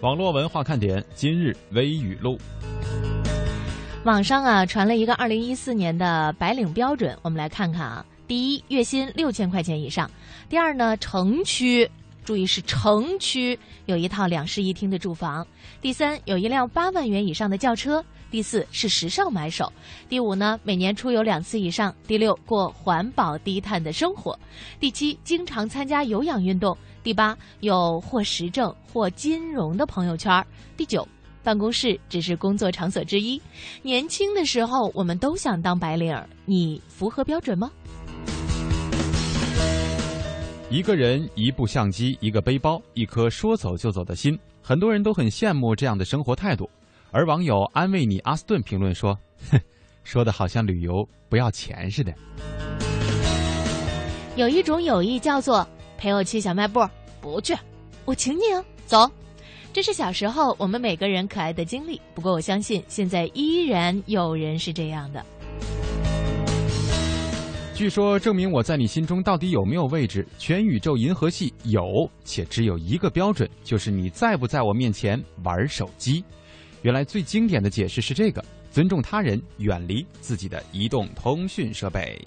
网络文化看点今日微语录。网上啊传了一个二零一四年的白领标准，我们来看看啊。第一，月薪六千块钱以上；第二呢，城区，注意是城区有一套两室一厅的住房；第三，有一辆八万元以上的轿车；第四是时尚买手；第五呢，每年出游两次以上；第六，过环保低碳的生活；第七，经常参加有氧运动；第八，有或时政或金融的朋友圈；第九。办公室只是工作场所之一。年轻的时候，我们都想当白领儿，你符合标准吗？一个人，一部相机，一个背包，一颗说走就走的心，很多人都很羡慕这样的生活态度。而网友安慰你阿斯顿评论说：“哼，说的好像旅游不要钱似的。”有一种友谊叫做陪我去小卖部，不去，我请你啊，走。这是小时候我们每个人可爱的经历，不过我相信现在依然有人是这样的。据说证明我在你心中到底有没有位置，全宇宙银河系有，且只有一个标准，就是你在不在我面前玩手机。原来最经典的解释是这个：尊重他人，远离自己的移动通讯设备。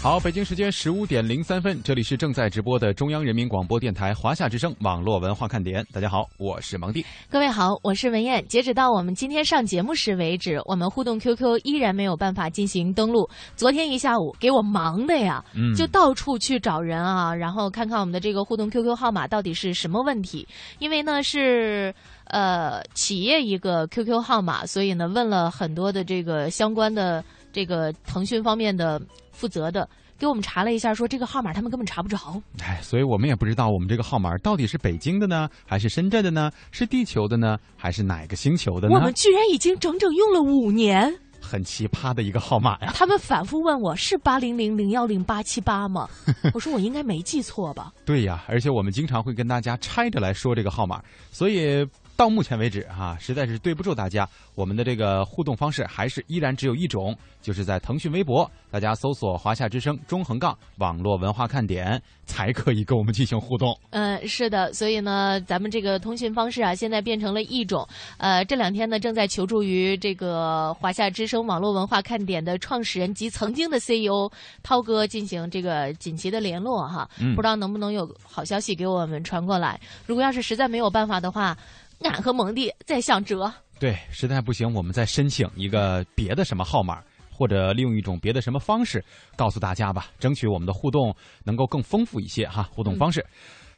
好，北京时间十五点零三分，这里是正在直播的中央人民广播电台华夏之声网络文化看点。大家好，我是蒙蒂。各位好，我是文艳。截止到我们今天上节目时为止，我们互动 QQ 依然没有办法进行登录。昨天一下午给我忙的呀，就到处去找人啊，然后看看我们的这个互动 QQ 号码到底是什么问题。因为呢是呃企业一个 QQ 号码，所以呢问了很多的这个相关的这个腾讯方面的。负责的给我们查了一下，说这个号码他们根本查不着。哎，所以我们也不知道我们这个号码到底是北京的呢，还是深圳的呢？是地球的呢，还是哪个星球的呢？我们居然已经整整用了五年，很奇葩的一个号码呀！他们反复问我是八零零零幺零八七八吗？我说我应该没记错吧？对呀，而且我们经常会跟大家拆着来说这个号码，所以。到目前为止，哈，实在是对不住大家。我们的这个互动方式还是依然只有一种，就是在腾讯微博，大家搜索“华夏之声”中横杠网络文化看点，才可以跟我们进行互动。嗯，是的，所以呢，咱们这个通讯方式啊，现在变成了一种。呃，这两天呢，正在求助于这个华夏之声网络文化看点的创始人及曾经的 CEO 涛哥进行这个紧急的联络哈。嗯。不知道能不能有好消息给我们传过来？如果要是实在没有办法的话。俺和蒙蒂在想辙，对，实在不行，我们再申请一个别的什么号码，或者利用一种别的什么方式告诉大家吧，争取我们的互动能够更丰富一些哈。互动方式，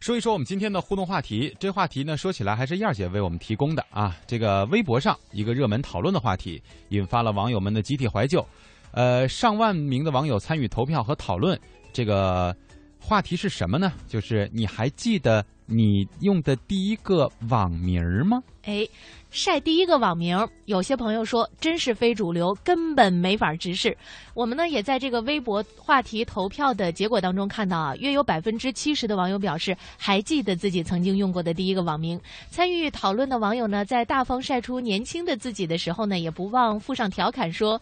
说一说我们今天的互动话题。这话题呢，说起来还是燕儿姐为我们提供的啊。这个微博上一个热门讨论的话题，引发了网友们的集体怀旧，呃，上万名的网友参与投票和讨论。这个话题是什么呢？就是你还记得？你用的第一个网名儿吗？哎，晒第一个网名儿，有些朋友说真是非主流，根本没法直视。我们呢也在这个微博话题投票的结果当中看到啊，约有百分之七十的网友表示还记得自己曾经用过的第一个网名。参与讨论的网友呢，在大方晒出年轻的自己的时候呢，也不忘附上调侃说：“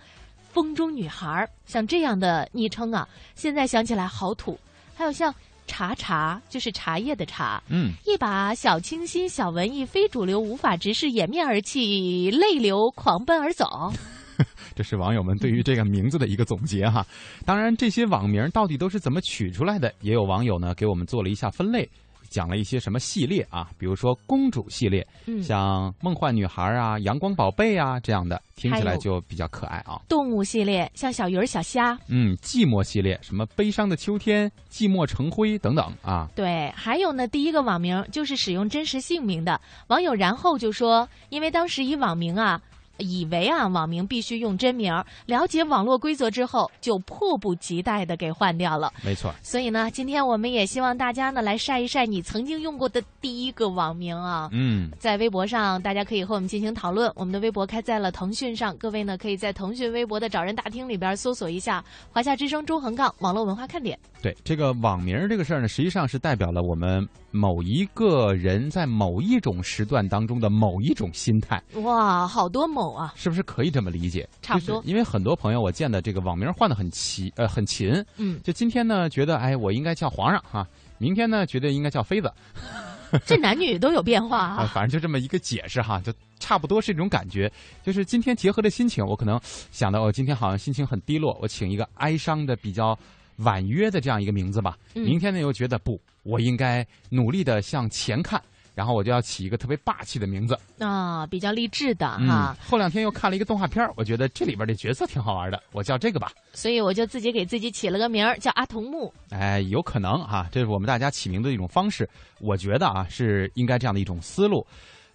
风中女孩儿”，像这样的昵称啊，现在想起来好土。还有像。茶茶就是茶叶的茶，嗯，一把小清新、小文艺、非主流，无法直视，掩面而泣，泪流狂奔而走。这是网友们对于这个名字的一个总结哈。当然，这些网名到底都是怎么取出来的？也有网友呢给我们做了一下分类。讲了一些什么系列啊？比如说公主系列，像梦幻女孩啊、阳光宝贝啊这样的，听起来就比较可爱啊。动物系列，像小鱼儿、小虾。嗯，寂寞系列，什么悲伤的秋天、寂寞成灰等等啊。对，还有呢，第一个网名就是使用真实姓名的网友，然后就说，因为当时以网名啊。以为啊网名必须用真名，了解网络规则之后，就迫不及待的给换掉了。没错。所以呢，今天我们也希望大家呢来晒一晒你曾经用过的第一个网名啊。嗯，在微博上，大家可以和我们进行讨论。我们的微博开在了腾讯上，各位呢可以在腾讯微博的找人大厅里边搜索一下“华夏之声”中横杠网络文化看点。对这个网名这个事儿呢，实际上是代表了我们某一个人在某一种时段当中的某一种心态。哇，好多某啊！是不是可以这么理解？差不多，因为很多朋友我见的这个网名换的很齐，呃，很勤。嗯，就今天呢，觉得哎，我应该叫皇上哈；明天呢，觉得应该叫妃子。这男女都有变化啊。反正就这么一个解释哈，就差不多是这种感觉。就是今天结合的心情，我可能想到，我今天好像心情很低落，我请一个哀伤的、比较婉约的这样一个名字吧。明天呢，又觉得不，我应该努力的向前看。然后我就要起一个特别霸气的名字啊，比较励志的哈。后两天又看了一个动画片我觉得这里边的角色挺好玩的，我叫这个吧。所以我就自己给自己起了个名儿，叫阿童木。哎，有可能哈，这是我们大家起名的一种方式。我觉得啊，是应该这样的一种思路。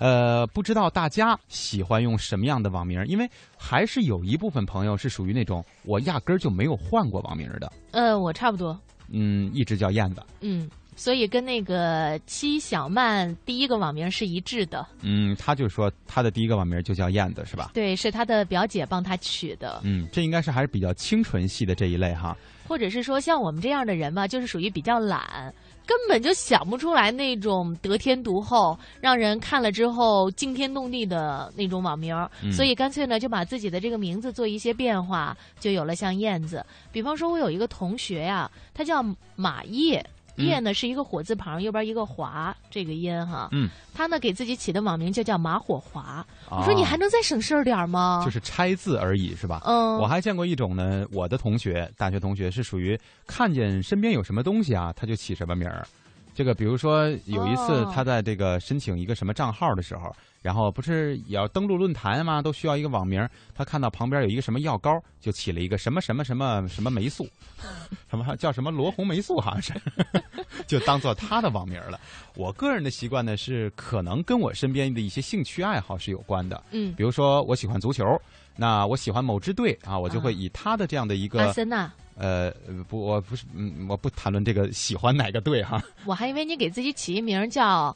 呃，不知道大家喜欢用什么样的网名？因为还是有一部分朋友是属于那种我压根儿就没有换过网名的。呃，我差不多。嗯，一直叫燕子。嗯。所以跟那个七小曼第一个网名是一致的。嗯，他就说他的第一个网名就叫燕子，是吧？对，是他的表姐帮他取的。嗯，这应该是还是比较清纯系的这一类哈。或者是说像我们这样的人吧，就是属于比较懒，根本就想不出来那种得天独厚、让人看了之后惊天动地的那种网名，所以干脆呢就把自己的这个名字做一些变化，就有了像燕子。比方说，我有一个同学呀，他叫马叶。叶呢是一个火字旁，右边一个华，这个音哈。嗯，他呢给自己起的网名就叫马火华。我说你还能再省事儿点吗？就是拆字而已，是吧？嗯。我还见过一种呢，我的同学，大学同学是属于看见身边有什么东西啊，他就起什么名儿。这个比如说有一次他在这个申请一个什么账号的时候。然后不是也要登录论坛吗？都需要一个网名。他看到旁边有一个什么药膏，就起了一个什么什么什么什么霉素，什么叫什么罗红霉素，好像是，就当做他的网名了。我个人的习惯呢，是可能跟我身边的一些兴趣爱好是有关的。嗯，比如说我喜欢足球，那我喜欢某支队啊，我就会以他的这样的一个阿森纳。呃，不，我不是，嗯，我不谈论这个喜欢哪个队哈。我还以为你给自己起一名叫。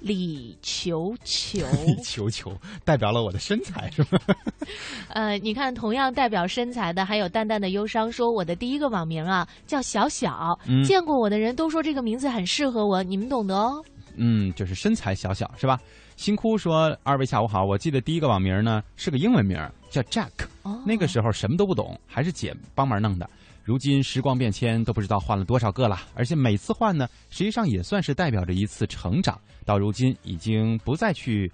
李球球，李球球代表了我的身材是吗？呃，你看，同样代表身材的还有淡淡的忧伤。说我的第一个网名啊叫小小，见过我的人都说这个名字很适合我，你们懂得哦。嗯，就是身材小小是吧？星哭说二位下午好，我记得第一个网名呢是个英文名叫 Jack，那个时候什么都不懂，还是姐帮忙弄的。如今时光变迁，都不知道换了多少个了，而且每次换呢，实际上也算是代表着一次成长。到如今已经不再去，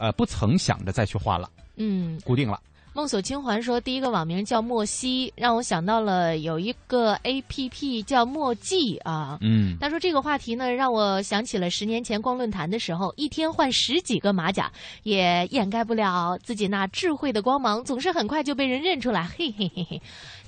呃，不曾想着再去换了。嗯，固定了。梦锁清环说，第一个网名叫莫西，让我想到了有一个 A P P 叫墨迹啊。嗯，他说这个话题呢，让我想起了十年前逛论坛的时候，一天换十几个马甲，也掩盖不了自己那智慧的光芒，总是很快就被人认出来。嘿嘿嘿嘿，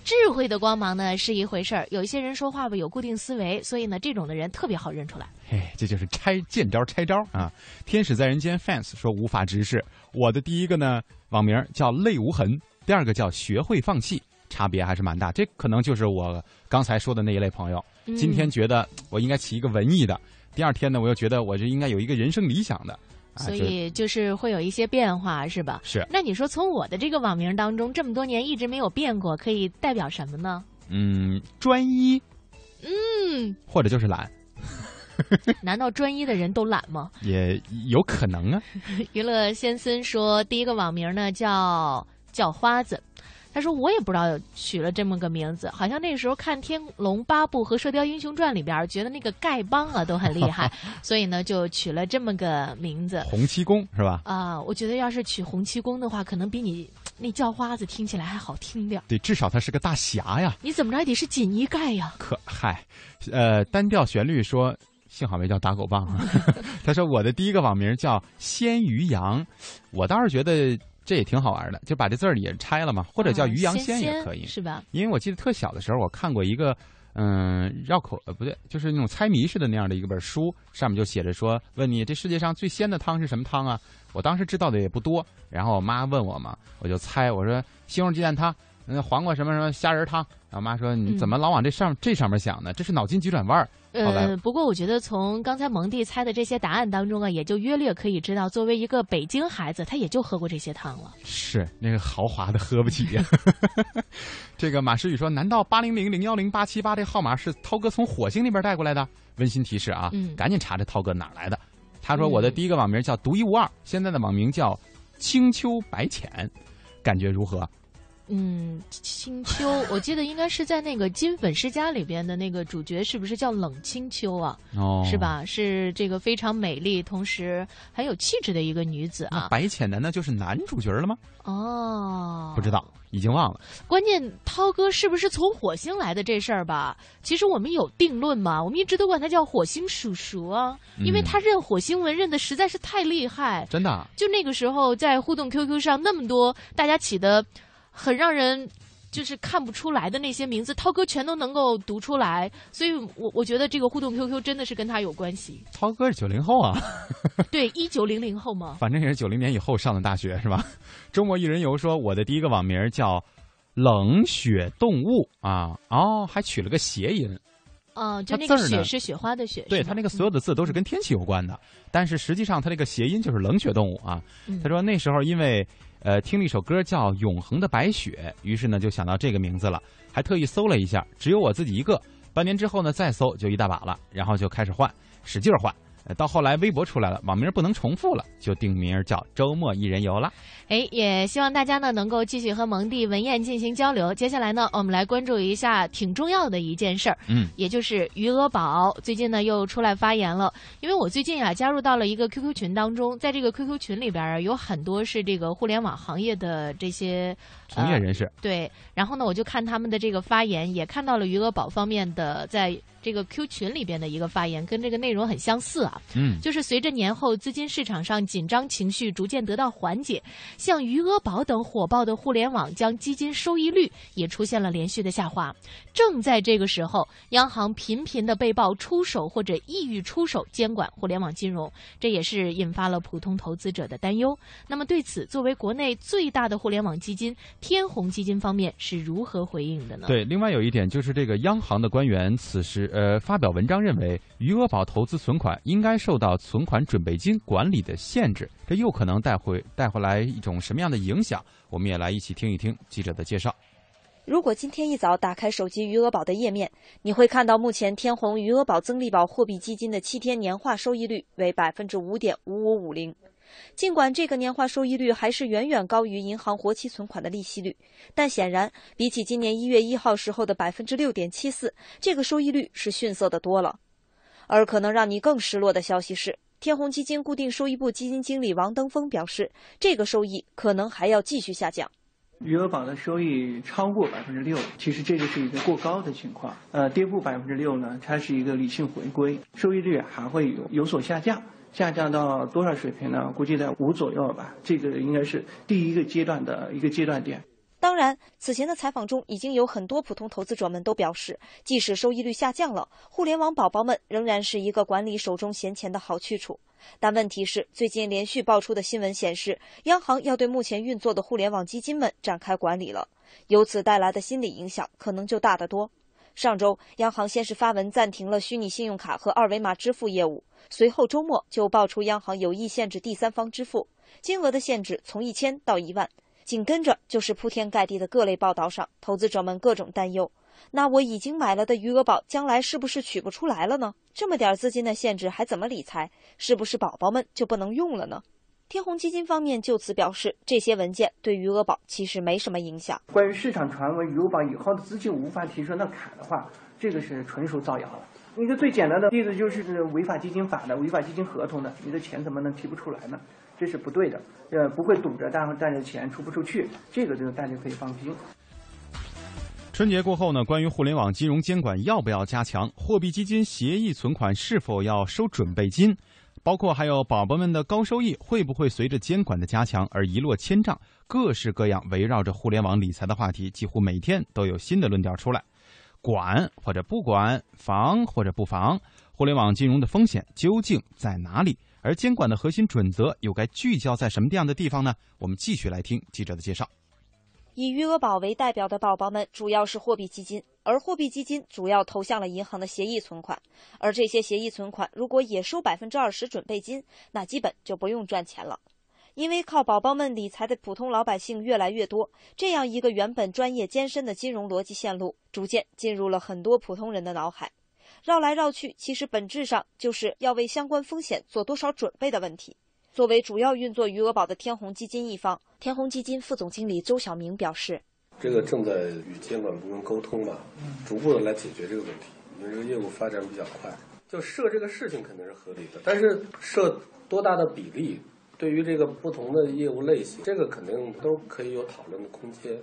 智慧的光芒呢是一回事儿，有一些人说话吧有固定思维，所以呢这种的人特别好认出来。嘿，这就是拆见招拆招啊！天使在人间 fans 说无法直视，我的第一个呢。网名叫泪无痕，第二个叫学会放弃，差别还是蛮大。这可能就是我刚才说的那一类朋友。今天觉得我应该起一个文艺的，第二天呢，我又觉得我这应该有一个人生理想的。所以就是会有一些变化，是吧？是。那你说从我的这个网名当中，这么多年一直没有变过，可以代表什么呢？嗯，专一。嗯。或者就是懒。难道专一的人都懒吗？也有可能啊。娱乐先森说，第一个网名呢叫叫花子。他说我也不知道取了这么个名字，好像那个时候看《天龙八部》和《射雕英雄传》里边，觉得那个丐帮啊都很厉害，所以呢就取了这么个名字。洪七公是吧？啊，我觉得要是取洪七公的话，可能比你那叫花子听起来还好听点。对，至少他是个大侠呀。你怎么着也得是锦衣盖呀？可嗨，呃，单调旋律说。幸好没叫打狗棒啊！他说我的第一个网名叫鲜鱼羊，我倒是觉得这也挺好玩的，就把这字儿也拆了嘛，或者叫鱼羊鲜也可以，是吧？因为我记得特小的时候，我看过一个嗯，绕口呃不对，就是那种猜谜似的那样的一个本书，上面就写着说，问你这世界上最鲜的汤是什么汤啊？我当时知道的也不多，然后我妈问我嘛，我就猜，我说西红柿鸡蛋汤，那黄瓜什么什么虾仁汤。然后妈说你怎么老往这上这上面想呢？这是脑筋急转弯儿。呃，不过我觉得从刚才蒙蒂猜的这些答案当中啊，也就约略可以知道，作为一个北京孩子，他也就喝过这些汤了。是那个豪华的喝不起呀。这个马诗雨说：“难道八零零零幺零八七八这号码是涛哥从火星那边带过来的？”温馨提示啊，赶紧查查涛哥哪来的。他说：“我的第一个网名叫独一无二，现在的网名叫青丘白浅，感觉如何？”嗯，青丘，我记得应该是在那个《金粉世家》里边的那个主角，是不是叫冷清秋啊？哦，是吧？是这个非常美丽，同时很有气质的一个女子啊。白浅难道就是男主角了吗？哦，不知道，已经忘了。关键涛哥是不是从火星来的这事儿吧？其实我们有定论嘛，我们一直都管他叫火星叔叔啊，因为他认火星文认的实在是太厉害。真的？就那个时候在互动 QQ 上，那么多大家起的。很让人就是看不出来的那些名字，涛哥全都能够读出来，所以我我觉得这个互动 QQ 真的是跟他有关系。涛哥是九零后啊，对，一九零零后嘛，反正也是九零年以后上的大学是吧？周末一人游说，我的第一个网名叫冷血动物啊，哦，还取了个谐音，哦，就那个雪是雪花的雪，对他那个所有的字都是跟天气有关的，但是实际上他那个谐音就是冷血动物啊。他说那时候因为。呃，听了一首歌叫《永恒的白雪》，于是呢就想到这个名字了，还特意搜了一下，只有我自己一个。半年之后呢，再搜就一大把了，然后就开始换，使劲换。到后来微博出来了，网名不能重复了，就定名叫周末一人游了。哎，也希望大家呢能够继续和蒙蒂文艳进行交流。接下来呢，我们来关注一下挺重要的一件事儿，嗯，也就是余额宝最近呢又出来发言了。因为我最近啊加入到了一个 QQ 群当中，在这个 QQ 群里边啊有很多是这个互联网行业的这些从业人士，对。然后呢，我就看他们的这个发言，也看到了余额宝方面的在。这个 Q 群里边的一个发言跟这个内容很相似啊，嗯，就是随着年后资金市场上紧张情绪逐渐得到缓解，像余额宝等火爆的互联网将基金收益率也出现了连续的下滑。正在这个时候，央行频频的被曝出手或者意欲出手监管互联网金融，这也是引发了普通投资者的担忧。那么对此，作为国内最大的互联网基金天弘基金方面是如何回应的呢？对，另外有一点就是这个央行的官员此时。呃，发表文章认为，余额宝投资存款应该受到存款准备金管理的限制，这又可能带回带回来一种什么样的影响？我们也来一起听一听记者的介绍。如果今天一早打开手机余额宝的页面，你会看到目前天弘余额宝增利宝货币基金的七天年化收益率为百分之五点五五五零。尽管这个年化收益率还是远远高于银行活期存款的利息率，但显然比起今年一月一号时候的百分之六点七四，这个收益率是逊色的多了。而可能让你更失落的消息是，天弘基金固定收益部基金经理王登峰表示，这个收益可能还要继续下降。余额宝的收益超过百分之六，其实这个是一个过高的情况。呃，跌破百分之六呢，它是一个理性回归，收益率还会有有所下降。下降到多少水平呢？估计在五左右吧。这个应该是第一个阶段的一个阶段点。当然，此前的采访中已经有很多普通投资者们都表示，即使收益率下降了，互联网宝宝们仍然是一个管理手中闲钱的好去处。但问题是，最近连续爆出的新闻显示，央行要对目前运作的互联网基金们展开管理了，由此带来的心理影响可能就大得多。上周，央行先是发文暂停了虚拟信用卡和二维码支付业务。随后周末就爆出央行有意限制第三方支付，金额的限制从一千到一万。紧跟着就是铺天盖地的各类报道上，投资者们各种担忧。那我已经买了的余额宝，将来是不是取不出来了呢？这么点资金的限制还怎么理财？是不是宝宝们就不能用了呢？天弘基金方面就此表示，这些文件对余额宝其实没什么影响。关于市场传闻余额宝以后的资金无法提升到卡的话，这个是纯属造谣了。一个最简单的例子就是违法基金法的违法基金合同的，你的钱怎么能提不出来呢？这是不对的，呃，不会堵着大家带着钱出不出去，这个就大家可以放心。春节过后呢，关于互联网金融监管要不要加强，货币基金协议存款是否要收准备金，包括还有宝宝们的高收益会不会随着监管的加强而一落千丈，各式各样围绕着互联网理财的话题，几乎每天都有新的论调出来。管或者不管，防或者不防，互联网金融的风险究竟在哪里？而监管的核心准则又该聚焦在什么样的地方呢？我们继续来听记者的介绍。以余额宝为代表的宝宝们主要是货币基金，而货币基金主要投向了银行的协议存款，而这些协议存款如果也收百分之二十准备金，那基本就不用赚钱了。因为靠宝宝们理财的普通老百姓越来越多，这样一个原本专业艰深的金融逻辑线路，逐渐进入了很多普通人的脑海。绕来绕去，其实本质上就是要为相关风险做多少准备的问题。作为主要运作余额宝的天弘基金一方，天弘基金副总经理周晓明表示：“这个正在与监管部门沟通吧，逐步的来解决这个问题。因为这个业务发展比较快，就设这个事情肯定是合理的，但是设多大的比例，对于这个不同的业务类型，这个肯定都可以有讨论的空间。”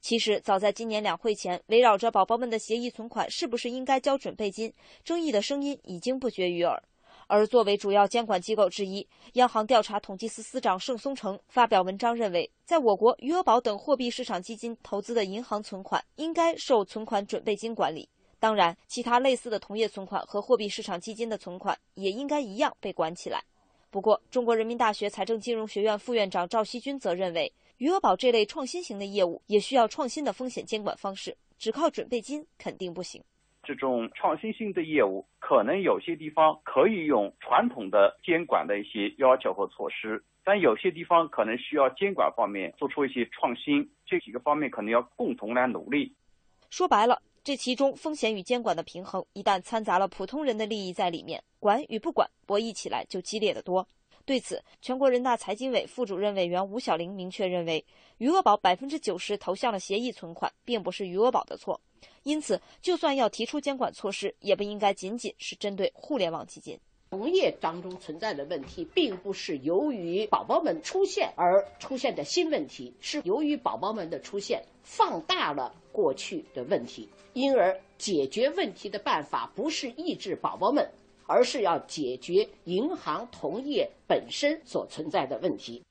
其实，早在今年两会前，围绕着宝宝们的协议存款是不是应该交准备金，争议的声音已经不绝于耳。而作为主要监管机构之一，央行调查统计司司长盛松成发表文章认为，在我国余额宝等货币市场基金投资的银行存款应该受存款准备金管理。当然，其他类似的同业存款和货币市场基金的存款也应该一样被管起来。不过，中国人民大学财政金融学院副院长赵锡军则认为，余额宝这类创新型的业务也需要创新的风险监管方式，只靠准备金肯定不行。这种创新性的业务，可能有些地方可以用传统的监管的一些要求和措施，但有些地方可能需要监管方面做出一些创新，这几个方面可能要共同来努力。说白了，这其中风险与监管的平衡，一旦掺杂了普通人的利益在里面，管与不管博弈起来就激烈得多。对此，全国人大财经委副主任委员吴晓玲明确认为，余额宝百分之九十投向了协议存款，并不是余额宝的错。因此，就算要提出监管措施，也不应该仅仅是针对互联网基金。同业当中存在的问题，并不是由于宝宝们出现而出现的新问题，是由于宝宝们的出现放大了过去的问题。因而，解决问题的办法不是抑制宝宝们，而是要解决银行同业本身所存在的问题。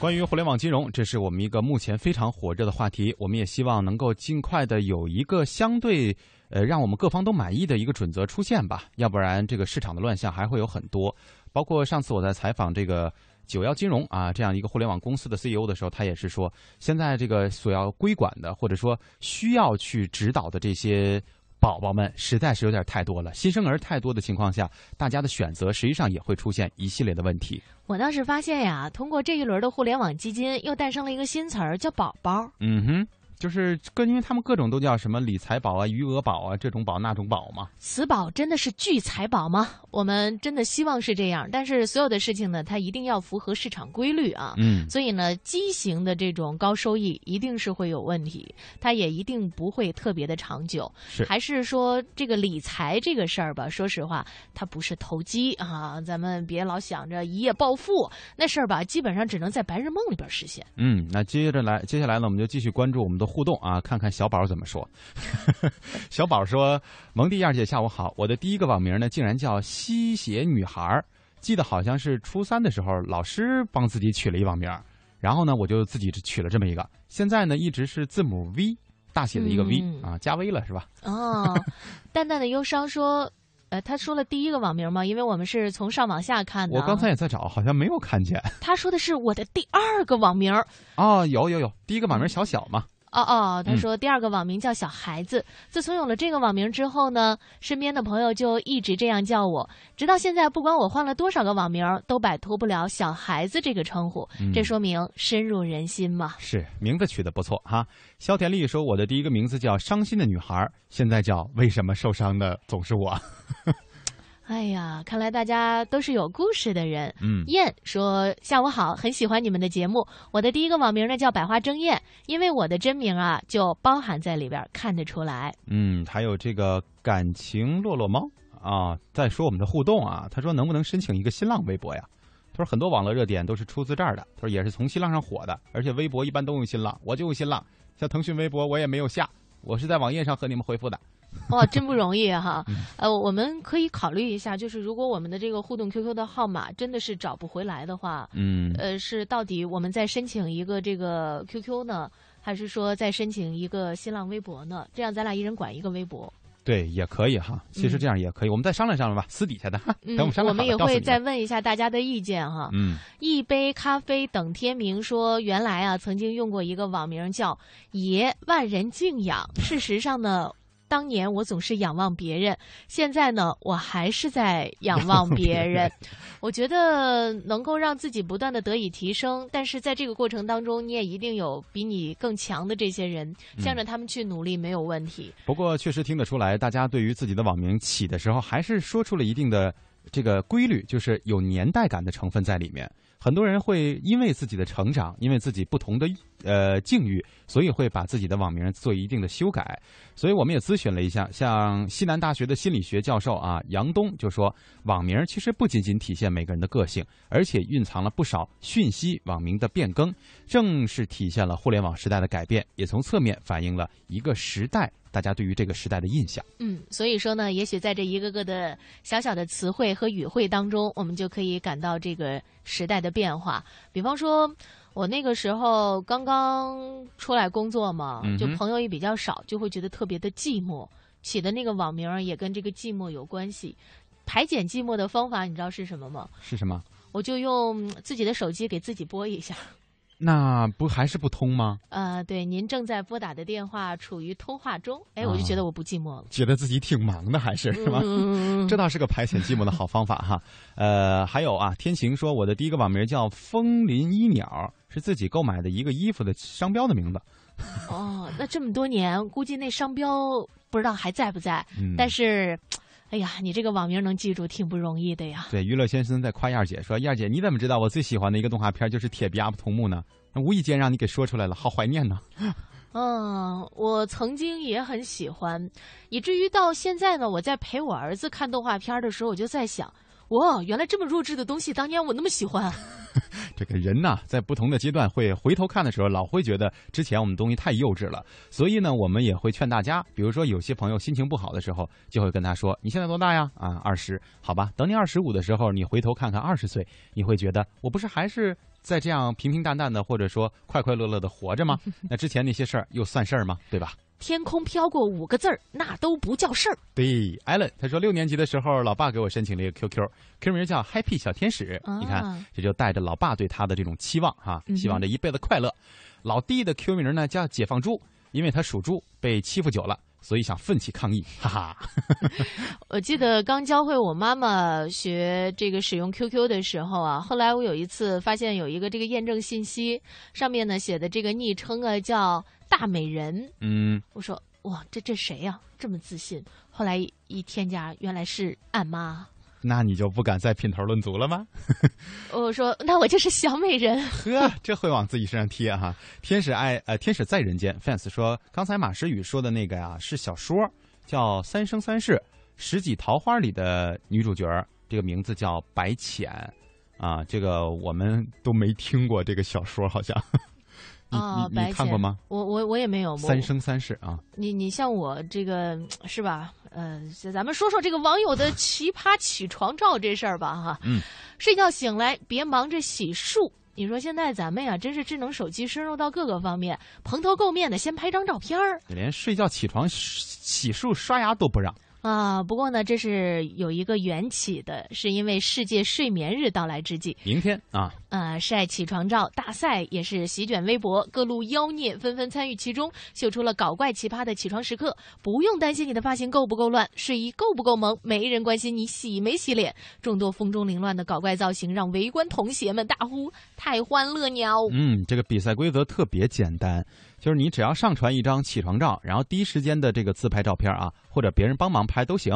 关于互联网金融，这是我们一个目前非常火热的话题。我们也希望能够尽快的有一个相对呃让我们各方都满意的一个准则出现吧，要不然这个市场的乱象还会有很多。包括上次我在采访这个九幺金融啊这样一个互联网公司的 CEO 的时候，他也是说，现在这个所要规管的或者说需要去指导的这些。宝宝们实在是有点太多了，新生儿太多的情况下，大家的选择实际上也会出现一系列的问题。我倒是发现呀，通过这一轮的互联网基金，又诞生了一个新词儿，叫“宝宝”。嗯哼。就是各，因为他们各种都叫什么理财宝啊、余额宝啊，这种宝那种宝嘛。此宝真的是聚财宝吗？我们真的希望是这样，但是所有的事情呢，它一定要符合市场规律啊。嗯。所以呢，畸形的这种高收益一定是会有问题，它也一定不会特别的长久。是。还是说这个理财这个事儿吧？说实话，它不是投机啊，咱们别老想着一夜暴富，那事儿吧，基本上只能在白日梦里边实现。嗯，那接着来，接下来呢，我们就继续关注我们的。互动啊，看看小宝怎么说。小宝说：“蒙蒂燕姐，下午好。我的第一个网名呢，竟然叫吸血女孩记得好像是初三的时候，老师帮自己取了一网名然后呢，我就自己取了这么一个。现在呢，一直是字母 V，大写的一个 V 啊，加 V 了是吧？”哦，淡淡的忧伤说。呃，他说了第一个网名吗？因为我们是从上往下看的。我刚才也在找，好像没有看见。他说的是我的第二个网名。哦，有有有，第一个网名小小嘛。哦哦，他说第二个网名叫小孩子。自从有了这个网名之后呢，身边的朋友就一直这样叫我，直到现在，不管我换了多少个网名，都摆脱不了小孩子这个称呼。这说明深入人心嘛。是名字取得不错哈。肖田丽说：“我的第一个名字叫伤心的女孩，现在叫为什么受伤的总是我。”哎呀，看来大家都是有故事的人。嗯，燕说：“下午好，很喜欢你们的节目。我的第一个网名呢叫百花争艳，因为我的真名啊就包含在里边，看得出来。”嗯，还有这个感情落落猫啊，在说我们的互动啊，他说能不能申请一个新浪微博呀？他说很多网络热点都是出自这儿的，他说也是从新浪上火的，而且微博一般都用新浪，我就用新浪。像腾讯微博我也没有下，我是在网页上和你们回复的。哇，真不容易哈！呃，我们可以考虑一下，就是如果我们的这个互动 QQ 的号码真的是找不回来的话，嗯，呃，是到底我们再申请一个这个 QQ 呢？还还是说再申请一个新浪微博呢？这样咱俩一人管一个微博。对，也可以哈。其实这样也可以，我们再商量商量吧，私底下的。嗯等我们商量我们也会再问一下大家的意见哈。嗯，一杯咖啡等天明说，原来啊曾经用过一个网名叫“爷万人敬仰”。事实上呢，当年我总是仰望别人，现在呢，我还是在仰望别人。我觉得能够让自己不断的得以提升，但是在这个过程当中，你也一定有比你更强的这些人，向着他们去努力，没有问题。不过确实听得出来，大家对于自己的网名起的时候，还是说出了一定的这个规律，就是有年代感的成分在里面。很多人会因为自己的成长，因为自己不同的呃境遇，所以会把自己的网名做一定的修改。所以我们也咨询了一下，像西南大学的心理学教授啊杨东就说，网名其实不仅仅体现每个人的个性，而且蕴藏了不少讯息。网名的变更，正是体现了互联网时代的改变，也从侧面反映了一个时代大家对于这个时代的印象。嗯，所以说呢，也许在这一个个的小小的词汇和语汇当中，我们就可以感到这个时代的变化。比方说，我那个时候刚刚出来工作嘛，就朋友也比较少，就会觉得特别的寂寞。起的那个网名也跟这个寂寞有关系。排解寂寞的方法，你知道是什么吗？是什么？我就用自己的手机给自己播一下。那不还是不通吗？呃，对，您正在拨打的电话处于通话中。哎，我就觉得我不寂寞了。觉得自己挺忙的，还是是吧？嗯 这倒是个排遣寂寞的好方法哈。呃，还有啊，天晴说我的第一个网名叫风林一鸟，是自己购买的一个衣服的商标的名字。哦，那这么多年，估计那商标不知道还在不在。嗯但是，哎呀，你这个网名能记住，挺不容易的呀。对，娱乐先生在夸燕儿姐说：“燕儿姐，你怎么知道我最喜欢的一个动画片就是《铁臂阿普通木》呢？那无意间让你给说出来了，好怀念呢。嗯，我曾经也很喜欢，以至于到现在呢，我在陪我儿子看动画片的时候，我就在想，哇，原来这么弱智的东西，当年我那么喜欢。这个人呐，在不同的阶段会回头看的时候，老会觉得之前我们东西太幼稚了。所以呢，我们也会劝大家，比如说有些朋友心情不好的时候，就会跟他说：“你现在多大呀？啊，二十，好吧。等你二十五的时候，你回头看看二十岁，你会觉得我不是还是在这样平平淡淡的，或者说快快乐乐的活着吗？那之前那些事儿又算事儿吗？对吧？”天空飘过五个字儿，那都不叫事儿。对，Allen，他说六年级的时候，老爸给我申请了一个 QQ，QQ 名叫 Happy 小天使。啊你看，这就带着老爸对他的这种期望哈，希望这一辈子快乐。老弟的 Q 名呢叫解放猪，因为他属猪，被欺负久了，所以想奋起抗议，哈哈。我记得刚教会我妈妈学这个使用 QQ 的时候啊，后来我有一次发现有一个这个验证信息，上面呢写的这个昵称啊叫大美人。嗯，我说哇，这这谁呀、这么自信？后来一一添加，原来是俺妈。那你就不敢再品头论足了吗？我说那我就是小美人。呵，这会往自己身上贴哈。天使爱呃，天使在人间。fans 说，刚才马诗雨说的那个呀是小说，叫《三生三世十几桃花》里的女主角，这个名字叫白浅啊。这个我们都没听过这个小说，好像。你啊，你白浅你看过吗？？我我我也没有。三生三世啊，你你像我这个是吧？呃，咱们说说这个网友的奇葩起床照这事儿吧，哈。嗯。睡觉醒来别忙着洗漱。你说现在咱们呀，真是智能手机深入到各个方面，蓬头垢面的先拍张照片儿连睡觉起床洗洗漱刷牙都不让。啊。不过呢，这是有一个缘起的，是因为世界睡眠日到来之际，明天啊，呃，晒起床照大赛也是席卷微博，各路妖孽纷纷参与其中，秀出了搞怪奇葩的起床时刻。不用担心你的发型够不够乱，睡衣够不够萌，没人关心你洗没洗脸。众多风中凌乱的搞怪造型，让围观童鞋们大呼太欢乐鸟。嗯，这个比赛规则特别简单，就是你只要上传一张起床照，然后第一时间的这个自拍照片啊，或者别人帮忙拍都行。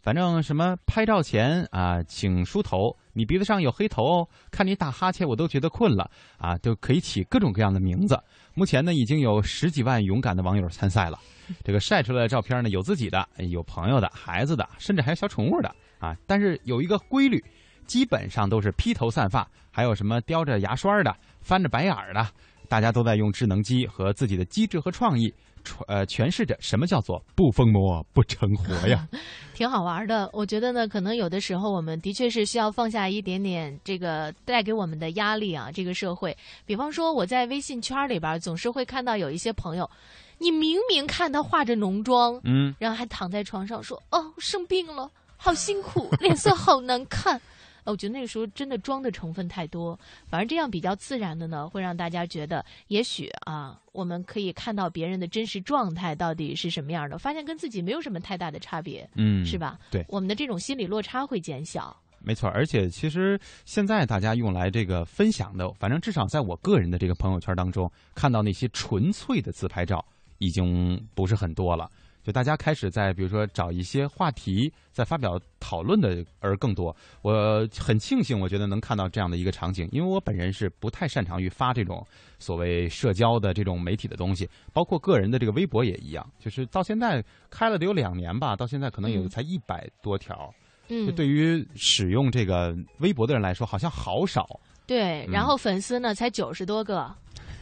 反正什么拍照前啊，请梳头，你鼻子上有黑头哦，看你打哈欠我都觉得困了啊，都可以起各种各样的名字。目前呢，已经有十几万勇敢的网友参赛了。这个晒出来的照片呢，有自己的，有朋友的、孩子的，甚至还有小宠物的啊。但是有一个规律，基本上都是披头散发，还有什么叼着牙刷的、翻着白眼儿的，大家都在用智能机和自己的机智和创意，传呃诠释着什么叫做不疯魔不成活呀。挺好玩的，我觉得呢，可能有的时候我们的确是需要放下一点点这个带给我们的压力啊。这个社会，比方说我在微信圈里边总是会看到有一些朋友，你明明看他化着浓妆，嗯，然后还躺在床上说：“哦，生病了，好辛苦，脸色好难看。” 我觉得那个时候真的装的成分太多，反而这样比较自然的呢，会让大家觉得，也许啊，我们可以看到别人的真实状态到底是什么样的，发现跟自己没有什么太大的差别，嗯，是吧？对，我们的这种心理落差会减小。没错，而且其实现在大家用来这个分享的，反正至少在我个人的这个朋友圈当中，看到那些纯粹的自拍照已经不是很多了。就大家开始在比如说找一些话题，在发表讨论的而更多。我很庆幸，我觉得能看到这样的一个场景，因为我本人是不太擅长于发这种所谓社交的这种媒体的东西，包括个人的这个微博也一样。就是到现在开了得有两年吧，到现在可能有才一百多条。嗯，对于使用这个微博的人来说，好像好少。对，然后粉丝呢才九十多个。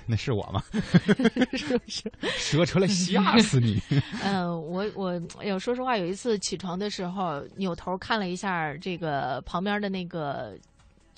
那是我吗？是不是？说出来吓死你！嗯，我我有说实话，有一次起床的时候，扭头看了一下这个旁边的那个。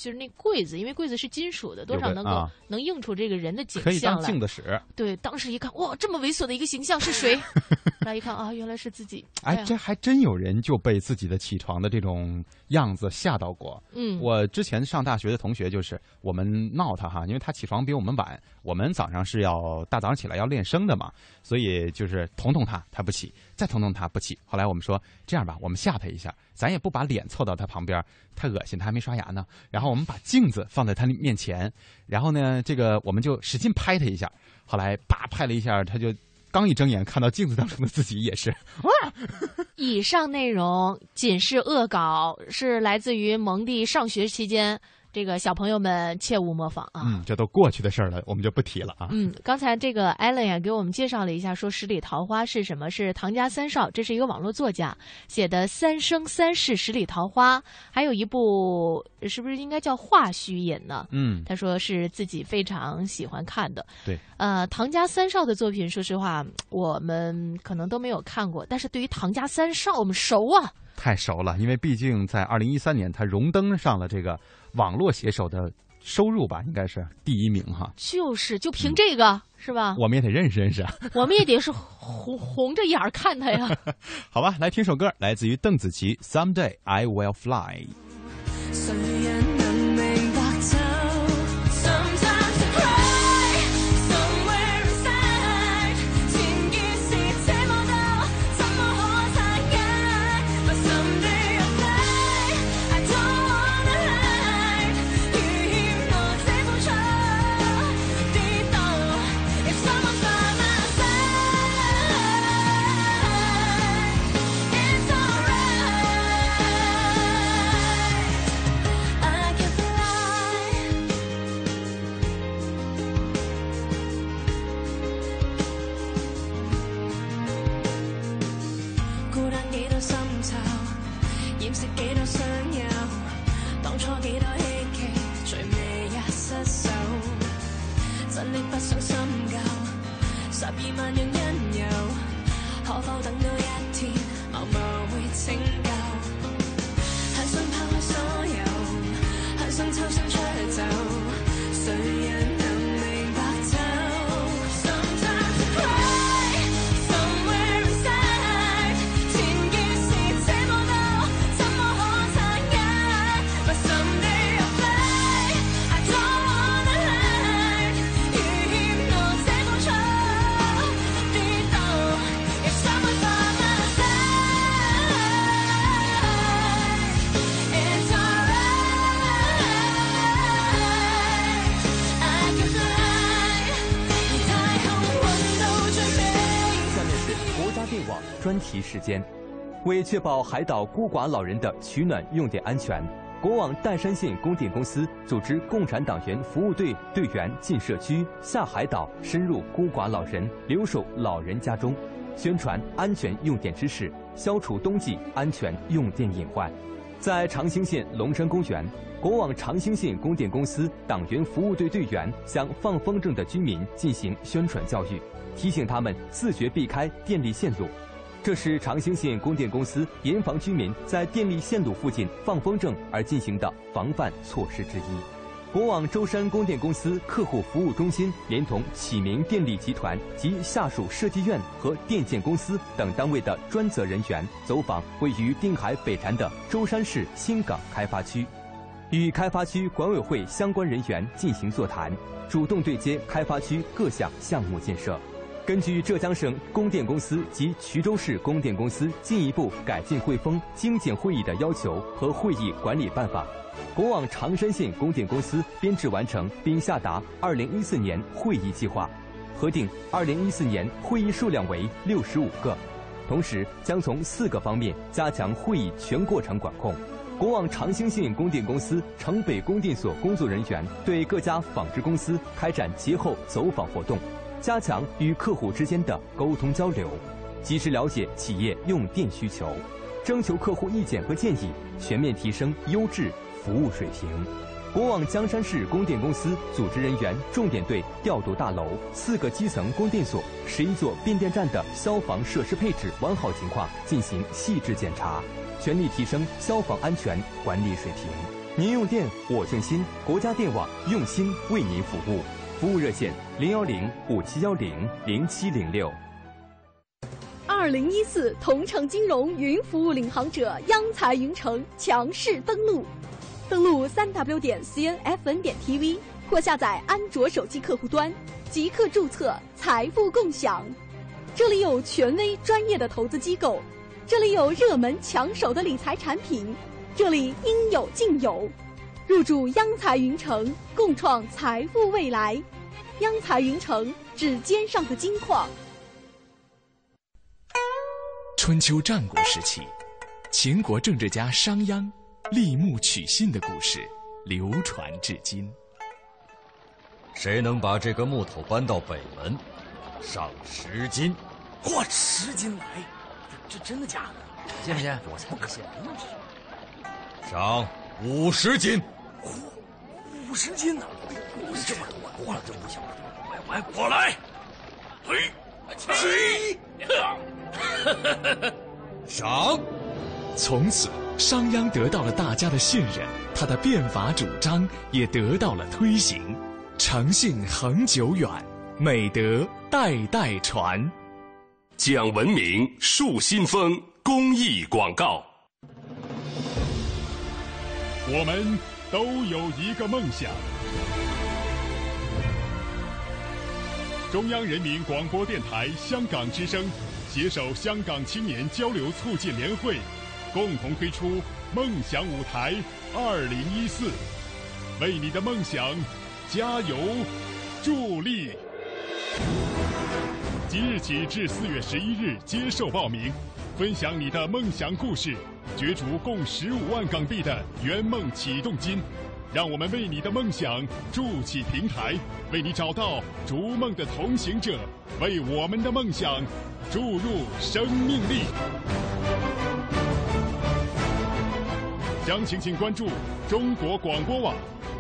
就是那柜子，因为柜子是金属的，多少能够、啊、能映出这个人的景可以象当镜子使。对，当时一看，哇，这么猥琐的一个形象是谁？然后一看啊，原来是自己。哎，哎这还真有人就被自己的起床的这种样子吓到过。嗯，我之前上大学的同学就是我们闹他哈，因为他起床比我们晚，我们早上是要大早上起来要练声的嘛，所以就是捅捅他，他不起，再捅捅他不起。后来我们说这样吧，我们吓他一下，咱也不把脸凑到他旁边，太恶心，他还没刷牙呢。然后我们把镜子放在他面前，然后呢，这个我们就使劲拍他一下。后来啪拍了一下，他就刚一睁眼看到镜子当中的自己，也是 哇。以上内容仅是恶搞，是来自于蒙蒂上学期间。这个小朋友们切勿模仿啊！嗯，这都过去的事儿了，我们就不提了啊。嗯，刚才这个艾伦也给我们介绍了一下，说十里桃花是什么？是唐家三少，这是一个网络作家写的《三生三世十里桃花》，还有一部是不是应该叫《画虚隐》呢？嗯，他说是自己非常喜欢看的。对，呃，唐家三少的作品，说实话，我们可能都没有看过，但是对于唐家三少，我们熟啊。太熟了，因为毕竟在二零一三年，他荣登上了这个网络写手的收入吧，应该是第一名哈。就是，就凭这个、嗯、是吧？我们也得认识认识啊。我们也得是红红着眼儿看他呀。好吧，来听首歌，来自于邓紫棋，《Someday I Will Fly》。间，为确保海岛孤寡老人的取暖用电安全，国网岱山县供电公司组织共产党员服务队队员进社区、下海岛，深入孤寡老人留守老人家中，宣传安全用电知识，消除冬季安全用电隐患。在长兴县龙山公园，国网长兴县供电公司党员服务队队员向放风筝的居民进行宣传教育，提醒他们自觉避开电力线路。这是长兴县供电公司严防居民在电力线路附近放风筝而进行的防范措施之一。国网舟山供电公司客户服务中心连同启明电力集团及下属设计院和电建公司等单位的专责人员走访位于定海北站的舟山市新港开发区，与开发区管委会相关人员进行座谈，主动对接开发区各项项目建设。根据浙江省供电公司及衢州市供电公司进一步改进汇丰精简会议的要求和会议管理办法。国网长山县供电公司编制完成并下达二零一四年会议计划，核定二零一四年会议数量为六十五个，同时将从四个方面加强会议全过程管控。国网长兴县供电公司城北供电所工作人员对各家纺织公司开展节后走访活动，加强与客户之间的沟通交流，及时了解企业用电需求，征求客户意见和建议，全面提升优质。服务水平，国网江山市供电公司组织人员重点对调度大楼四个基层供电所、十一座变电站的消防设施配置完好情况进行细致检查，全力提升消防安全管理水平。您用电，我用心，国家电网用心为您服务。服务热线：零幺零五七幺零零七零六。二零一四同城金融云服务领航者央财云城强势登陆。登录三 w 点 cnfn 点 tv 或下载安卓手机客户端，即刻注册财富共享。这里有权威专业的投资机构，这里有热门抢手的理财产品，这里应有尽有。入驻央财云城，共创财富未来。央财云城，指尖上的金矿。春秋战国时期，秦国政治家商鞅。立木取信的故事流传至今。谁能把这个木头搬到北门，赏十斤。嚯，十斤来！这这真的假的？信不信？我才不信！赏五十斤。嚯，五十斤呢？这么多，嚯，这不行！我我来！嘿，起！上！从此。商鞅得到了大家的信任，他的变法主张也得到了推行，诚信恒久远，美德代代传。讲文明树新风公益广告。我们都有一个梦想。中央人民广播电台香港之声携手香港青年交流促进联会。共同推出“梦想舞台二零一四”，为你的梦想加油助力。即日起至四月十一日接受报名，分享你的梦想故事，角逐共十五万港币的圆梦启动金。让我们为你的梦想筑起平台，为你找到逐梦的同行者，为我们的梦想注入生命力。详情请关注中国广播网，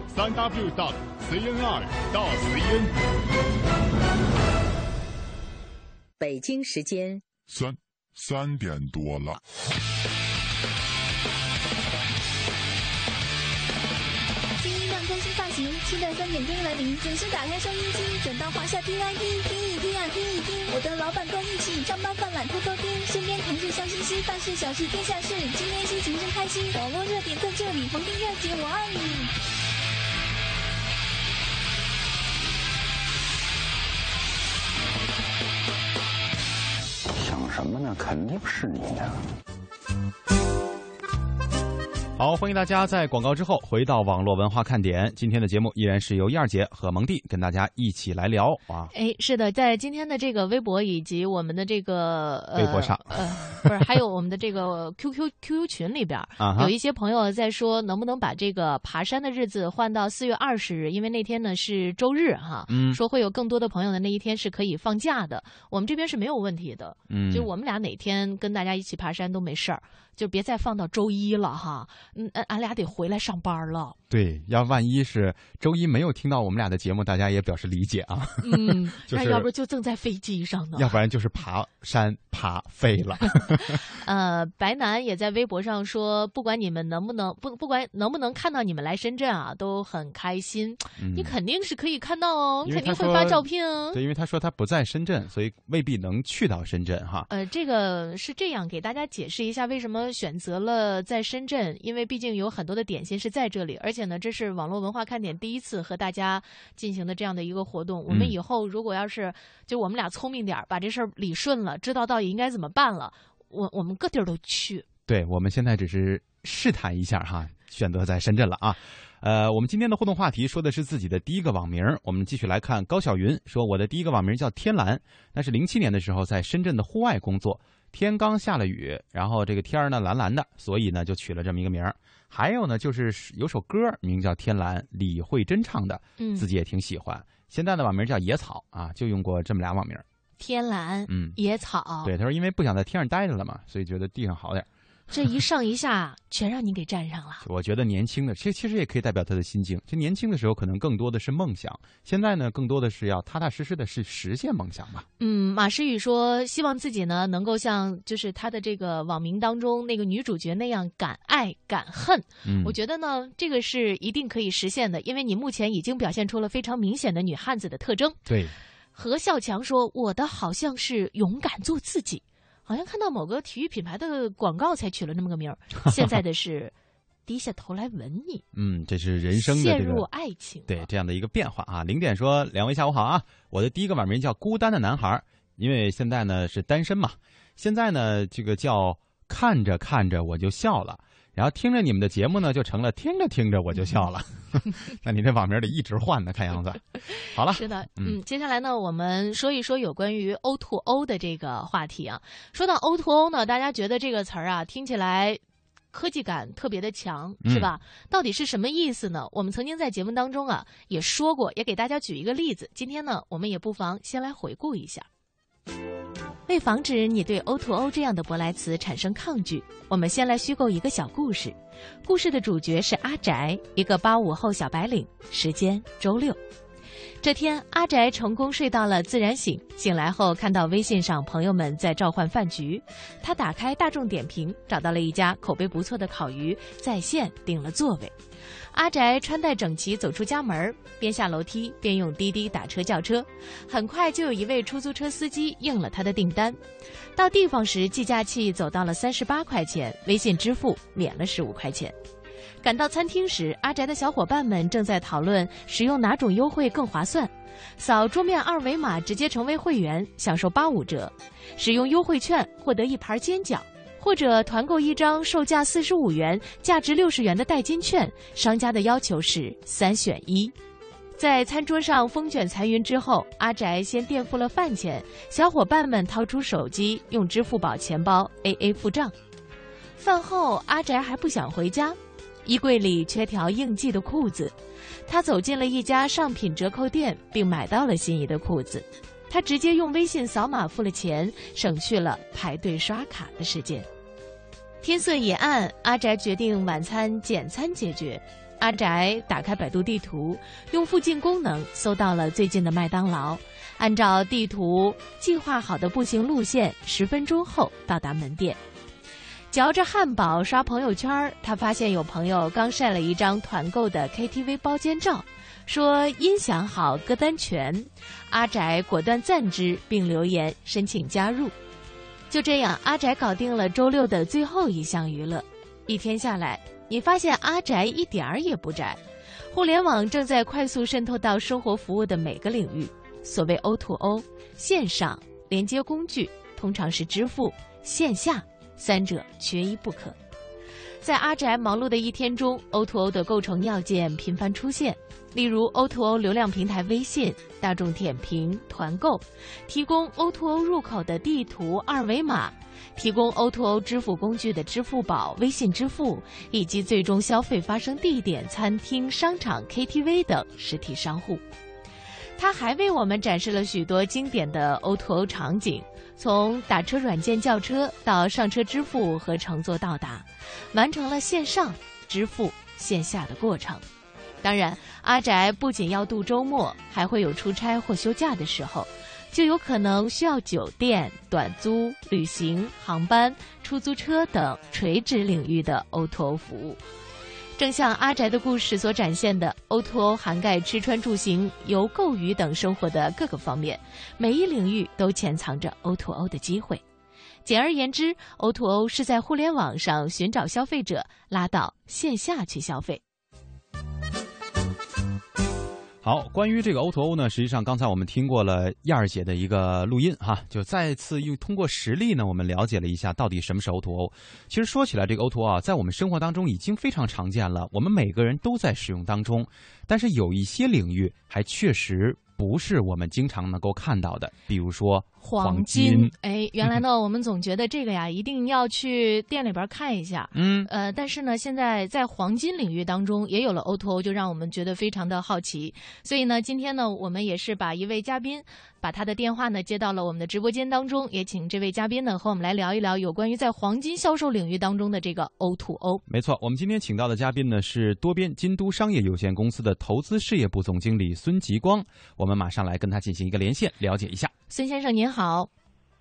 三 w dot cnr dot cn。北京时间三三点多了。期待三点钟来临，准时打开收音机，转到华夏 T I P，听一听啊，听一听。我的老板跟一起上班犯懒偷偷听，身边同事笑嘻嘻，大事小事天下事，今天心情真开心。网络热点在这里，逢听热姐我爱你。什么呢？肯定是你呀。好，欢迎大家在广告之后回到网络文化看点。今天的节目依然是由燕儿姐和蒙蒂跟大家一起来聊啊。哎，是的，在今天的这个微博以及我们的这个微博上，呃，不是，还有我们的这个 QQ QQ 群里边，有一些朋友在说，能不能把这个爬山的日子换到四月二十日，因为那天呢是周日哈，嗯，说会有更多的朋友的那一天是可以放假的。我们这边是没有问题的，嗯，就我们俩哪天跟大家一起爬山都没事儿。就别再放到周一了哈。嗯，俺俺俩得回来上班了。对，要万一是周一没有听到我们俩的节目，大家也表示理解啊。嗯，就是那要不就正在飞机上呢。要不然就是爬山爬废了。呃，白楠也在微博上说，不管你们能不能不不管能不能看到你们来深圳啊，都很开心。嗯你肯定是可以看到哦，肯定会发照片哦。对，因为他说他不在深圳，所以未必能去到深圳哈。呃，这个是这样，给大家解释一下为什么选择了在深圳，因为毕竟有很多的点心是在这里，而且呢，这是网络文化看点第一次和大家进行的这样的一个活动。我们嗯以后如果要是就我们俩聪明点儿，把这事儿理顺了，知道到底应该怎么办了，我我们各地儿都去。对，我们现在只是试探一下哈，选择在深圳了啊。呃，我们今天的互动话题说的是自己的第一个网名，我们继续来看高晓云说，我的第一个网名叫天蓝，那是零七年的时候在深圳的户外工作，天刚下了雨，然后这个天儿呢蓝蓝的，所以呢就取了这么一个名儿。还有呢，就是有首歌名叫《天蓝》，李慧珍唱的，嗯自己也挺喜欢。现在的网名叫野草啊，就用过这么俩网名儿。天蓝，嗯野草，对，他说因为不想在天上待着了嘛，所以觉得地上好点儿。这一上一下全让你给占上了。我觉得年轻的，这其实也可以代表他的心境。就年轻的时候，可能更多的是梦想，现在呢，更多的是要踏踏实实的是实现梦想吧。嗯，马诗雨说，希望自己呢能够像就是他的这个网名当中那个女主角那样敢爱敢恨。嗯我觉得呢，这个是一定可以实现的，因为你目前已经表现出了非常明显的女汉子的特征。对，何孝强说：“我的好像是勇敢做自己，好像看到某个体育品牌的广告才取了那么个名儿。现在的是低下头来吻你，嗯，这是人生的陷入爱情。对这样的一个变化啊。零点说，两位下午好啊，我的第一个网名叫孤单的男孩，因为现在呢是单身嘛，现在呢这个叫看着看着我就笑了。然后听着你们的节目呢，就成了听着听着我就笑了。那你这网名得一直换呢，看样子。好了，是的，嗯嗯，接下来呢，我们说一说有关于 O to O 的这个话题啊。说到 O to O 呢，大家觉得这个词儿啊，听起来科技感特别的强，嗯是吧？到底是什么意思呢？我们曾经在节目当中啊也说过，也给大家举一个例子。今天呢，我们也不妨先来回顾一下。为防止你对 O to O 这样的舶来词产生抗拒，我们先来虚构一个小故事。故事的主角是阿宅，一个八五后小白领。时间周六。这天，阿宅成功睡到了自然醒。醒来后，看到微信上朋友们在召唤饭局，他打开大众点评，找到了一家口碑不错的烤鱼，在线订了座位。阿宅穿戴整齐走出家门，边下楼梯边用滴滴打车叫车，很快就有一位出租车司机应了他的订单。到地方时，计价器走到了三十八块钱，微信支付免了十五块钱。赶到餐厅时，阿宅的小伙伴们正在讨论使用哪种优惠更划算。扫桌面二维码直接成为会员，享受八五折；使用优惠券获得一盘煎饺，或者团购一张售价四十五元、价值六十元的代金券。商家的要求是三选一。在餐桌上风卷残云之后，阿宅先垫付了饭钱，小伙伴们掏出手机用支付宝钱包 AA 付账。饭后，阿宅还不想回家，衣柜里缺条应季的裤子。他走进了一家上品折扣店，并买到了心仪的裤子。他直接用微信扫码付了钱，省去了排队刷卡的时间。天色已暗，阿宅决定晚餐简餐解决。阿宅打开百度地图，用附近功能搜到了最近的麦当劳，按照地图计划好的步行路线，十分钟后到达门店。嚼着汉堡刷朋友圈，他发现有朋友刚晒了一张团购的 KTV 包间照，说音响好，歌单全。阿宅果断赞之，并留言申请加入。就这样，阿宅搞定了周六的最后一项娱乐。一天下来，你发现阿宅一点儿也不宅。互联网正在快速渗透到生活服务的每个领域。所谓 O to O，线上连接工具通常是支付，线下三者缺一不可。在阿宅忙碌的一天中，O to O 的构成要件频繁出现，例如 O to O 流量平台微信、大众点评、团购，提供 O to O 入口的地图、二维码，提供 O to O 支付工具的支付宝、微信支付，以及最终消费发生地点、餐厅、商场、KTV 等实体商户。它还为我们展示了许多经典的 O2O 场景，从打车软件叫车到上车支付和乘坐到达，完成了线上支付线下的过程。当然，阿宅不仅要度周末，还会有出差或休假的时候，就有可能需要酒店、短租、旅行、航班、出租车等垂直领域的 O2O 服务。正像阿宅的故事所展现的，O2O 涵盖吃穿住行、游购娱等生活的各个方面，每一领域都潜藏着 O2O 的机会。简而言之，O2O 是在互联网上寻找消费者，拉到线下去消费。好，关于这个 O2O o 呢，实际上刚才我们听过了燕儿姐的一个录音哈，就再次又通过实例呢，我们了解了一下到底什么是 O2O o。其实说起来，这个 O2O 啊，在我们生活当中已经非常常见了，我们每个人都在使用当中，但是有一些领域还确实。不是我们经常能够看到的，比如说黄金。哎，原来呢，我们总觉得这个呀，一定要去店里边看一下。嗯，呃，但是呢，现在在黄金领域当中也有了 O2O，就让我们觉得非常的好奇。所以呢，今天呢，我们也是把一位嘉宾。把他的电话呢接到了我们的直播间当中，也请这位嘉宾呢和我们来聊一聊有关于在黄金销售领域当中的这个 O to O。没错，我们今天请到的嘉宾呢是多边京都商业有限公司的投资事业部总经理孙吉光，我们马上来跟他进行一个连线，了解一下。孙先生您好。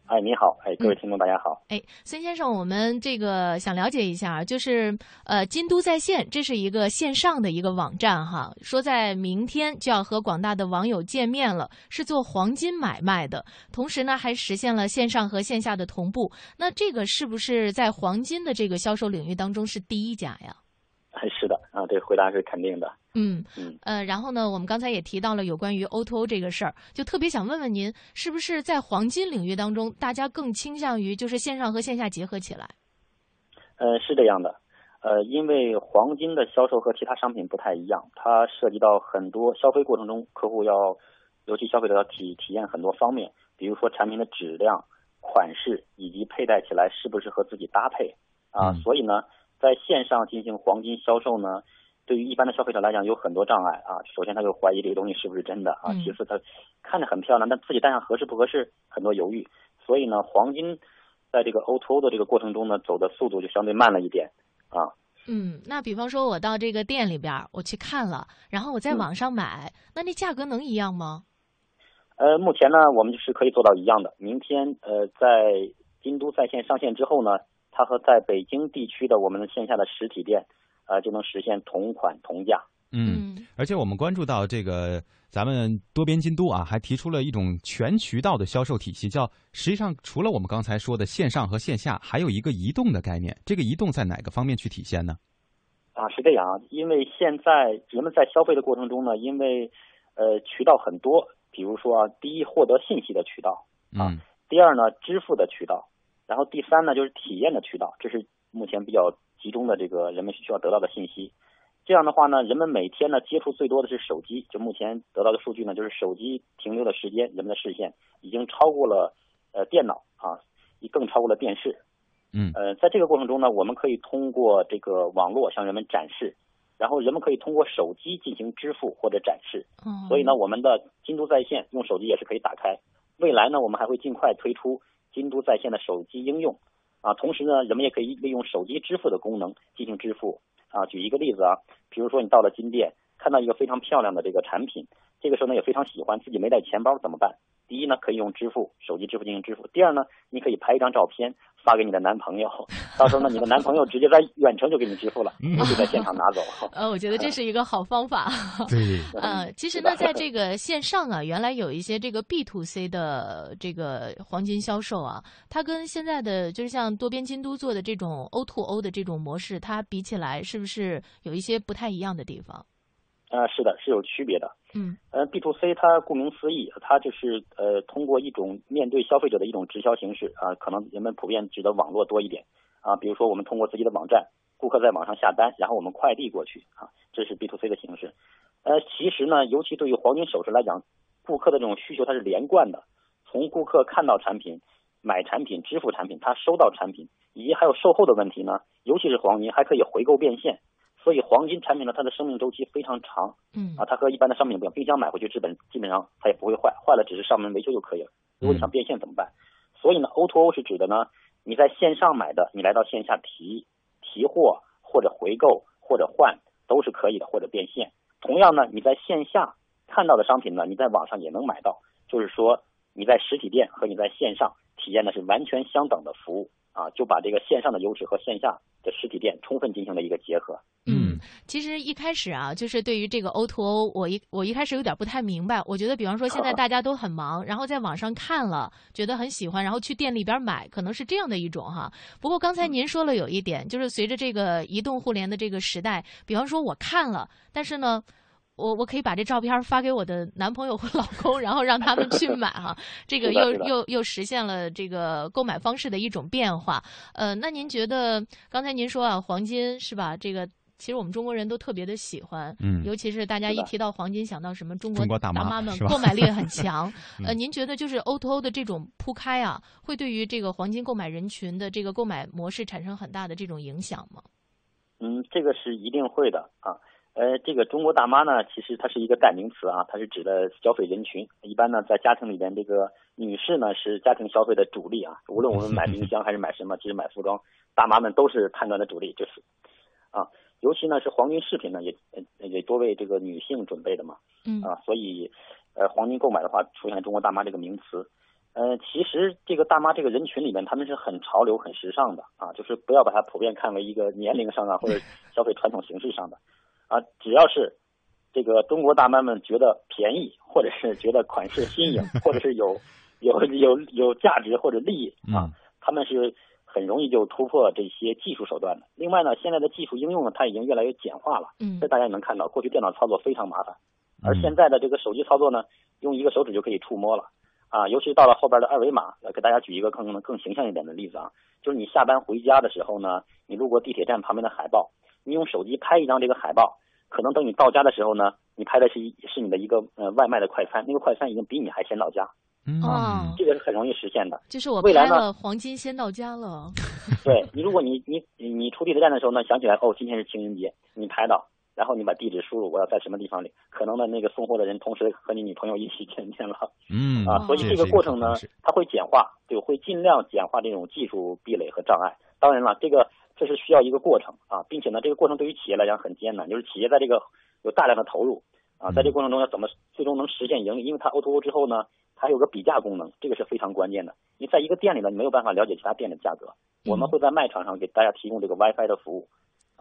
哎，你好！哎，各位听众，大家好！哎，孙先生，我们这个想了解一下，就是呃，京都在线，这是一个线上的一个网站哈，说在明天就要和广大的网友见面了，是做黄金买卖的，同时呢还实现了线上和线下的同步。那这个是不是在黄金的这个销售领域当中是第一家呀？哎是的啊，这回答是肯定的。嗯嗯呃，然后呢，我们刚才也提到了有关于 O2O 这个事儿，就特别想问问您，是不是在黄金领域当中，大家更倾向于就是线上和线下结合起来？呃，是这样的，呃，因为黄金的销售和其他商品不太一样，它涉及到很多消费过程中，客户要，尤其消费者要体体验很多方面，比如说产品的质量、款式以及佩戴起来是不是和自己搭配啊，所以呢。在线上进行黄金销售呢，对于一般的消费者来讲有很多障碍啊。首先，他就怀疑这个东西是不是真的啊；其次，他看着很漂亮，但自己戴上合适不合适，很多犹豫。所以呢，黄金在这个 O2O 的这个过程中呢，走的速度就相对慢了一点啊。嗯，那比方说，我到这个店里边，我去看了，然后我在网上买，那那价格能一样吗？呃，目前呢，我们就是可以做到一样的。明天呃，在京都在线上线之后呢。它和在北京地区的我们的线下的实体店，呃，就能实现同款同价。嗯，而且我们关注到这个咱们多边京都啊，还提出了一种全渠道的销售体系，叫实际上除了我们刚才说的线上和线下，还有一个移动的概念。这个移动在哪个方面去体现呢？啊，是这样啊，因为现在人们在消费的过程中呢，因为呃渠道很多，比如说第一获得信息的渠道啊，第二呢支付的渠道。然后第三呢，就是体验的渠道，这是目前比较集中的这个人们需要得到的信息。这样的话呢，人们每天呢接触最多的是手机，就目前得到的数据呢，就是手机停留的时间，人们的视线已经超过了呃电脑啊，更超过了电视。嗯，呃，在这个过程中呢，我们可以通过这个网络向人们展示，然后人们可以通过手机进行支付或者展示。嗯，所以呢，我们的京都在线用手机也是可以打开。未来呢，我们还会尽快推出。京都在线的手机应用，啊，同时呢，人们也可以利用手机支付的功能进行支付，啊，举一个例子啊，比如说你到了金店，看到一个非常漂亮的这个产品，这个时候呢也非常喜欢，自己没带钱包怎么办？第一呢，可以用支付手机支付进行支付；第二呢，你可以拍一张照片发给你的男朋友，到时候呢，你的男朋友直接在远程就给你支付了，就在现场拿走。呃，我觉得这是一个好方法。对。呃，其实呢，在这个线上啊，原来有一些这个 B to C 的这个黄金销售啊，它跟现在的就是像多边京都做的这种 O to O 的这种模式，它比起来是不是有一些不太一样的地方？呃，是的，是有区别的。嗯，呃，B to C 它顾名思义，它就是呃通过一种面对消费者的一种直销形式啊，可能人们普遍指的网络多一点啊。比如说我们通过自己的网站，顾客在网上下单，然后我们快递过去啊，这是 B to C 的形式。呃，其实呢，尤其对于黄金首饰来讲，顾客的这种需求它是连贯的，从顾客看到产品、买产品、支付产品，他收到产品，以及还有售后的问题呢，尤其是黄金还可以回购变现。所以黄金产品呢，它的生命周期非常长。嗯啊，它和一般的商品不一样，冰箱买回去基本基本上它也不会坏，坏了只是上门维修就可以了。如果你想变现怎么办？所以呢，O to O 是指的呢，你在线上买的，你来到线下提提货或者回购或者换都是可以的，或者变现。同样呢，你在线下看到的商品呢，你在网上也能买到，就是说你在实体店和你在线上体验的是完全相等的服务啊，就把这个线上的优势和线下的实体店充分进行了一个结合。嗯，其实一开始啊，就是对于这个 O to O，我一我一开始有点不太明白。我觉得，比方说现在大家都很忙，然后在网上看了，觉得很喜欢，然后去店里边买，可能是这样的一种哈。不过刚才您说了有一点，就是随着这个移动互联的这个时代，比方说我看了，但是呢。我我可以把这照片发给我的男朋友或老公，然后让他们去买哈，这个又又又实现了这个购买方式的一种变化。呃，那您觉得刚才您说啊，黄金是吧？这个其实我们中国人都特别的喜欢，嗯，尤其是大家一提到黄金，想到什么中国中国大妈们购买力很强。呃，您觉得就是 O to O 的这种铺开啊，会对于这个黄金购买人群的这个购买模式产生很大的这种影响吗？嗯，这个是一定会的啊。呃，这个中国大妈呢，其实它是一个代名词啊，它是指的消费人群。一般呢，在家庭里边，这个女士呢是家庭消费的主力啊。无论我们买冰箱还是买什么，其实买服装，大妈们都是判断的主力，就是啊。尤其呢是黄金饰品呢，也也多为这个女性准备的嘛。嗯啊，所以呃，黄金购买的话，出现中国大妈这个名词。呃，其实这个大妈这个人群里面，他们是很潮流、很时尚的啊，就是不要把它普遍看为一个年龄上啊或者消费传统形式上的。啊，只要是这个中国大妈们觉得便宜，或者是觉得款式新颖，或者是有有有有价值或者利益啊，他们是很容易就突破这些技术手段的。另外呢，现在的技术应用呢，它已经越来越简化了。嗯，这大家也能看到，过去电脑操作非常麻烦，而现在的这个手机操作呢，用一个手指就可以触摸了。啊，尤其到了后边的二维码，给大家举一个更更形象一点的例子啊，就是你下班回家的时候呢，你路过地铁站旁边的海报。你用手机拍一张这个海报，可能等你到家的时候呢，你拍的是一是你的一个呃外卖的快餐，那个快餐已经比你还先到家。啊，这个是很容易实现的。就是我未来拍了黄金先到家了。对你，如果你你你出地铁站的时候呢，想起来哦，今天是情人节，你拍到，然后你把地址输入，我要在什么地方里，可能呢那个送货的人同时和你女朋友一起见面了。嗯啊，所以这个过程呢，它会简化，对，会尽量简化这种技术壁垒和障碍。当然了，这个。这是需要一个过程啊，并且呢，这个过程对于企业来讲很艰难，就是企业在这个有大量的投入啊，在这个过程中要怎么最终能实现盈利？因为它 O to O 之后呢，它有个比价功能，这个是非常关键的。你在一个店里呢，你没有办法了解其他店的价格，我们会在卖场上给大家提供这个 WiFi 的服务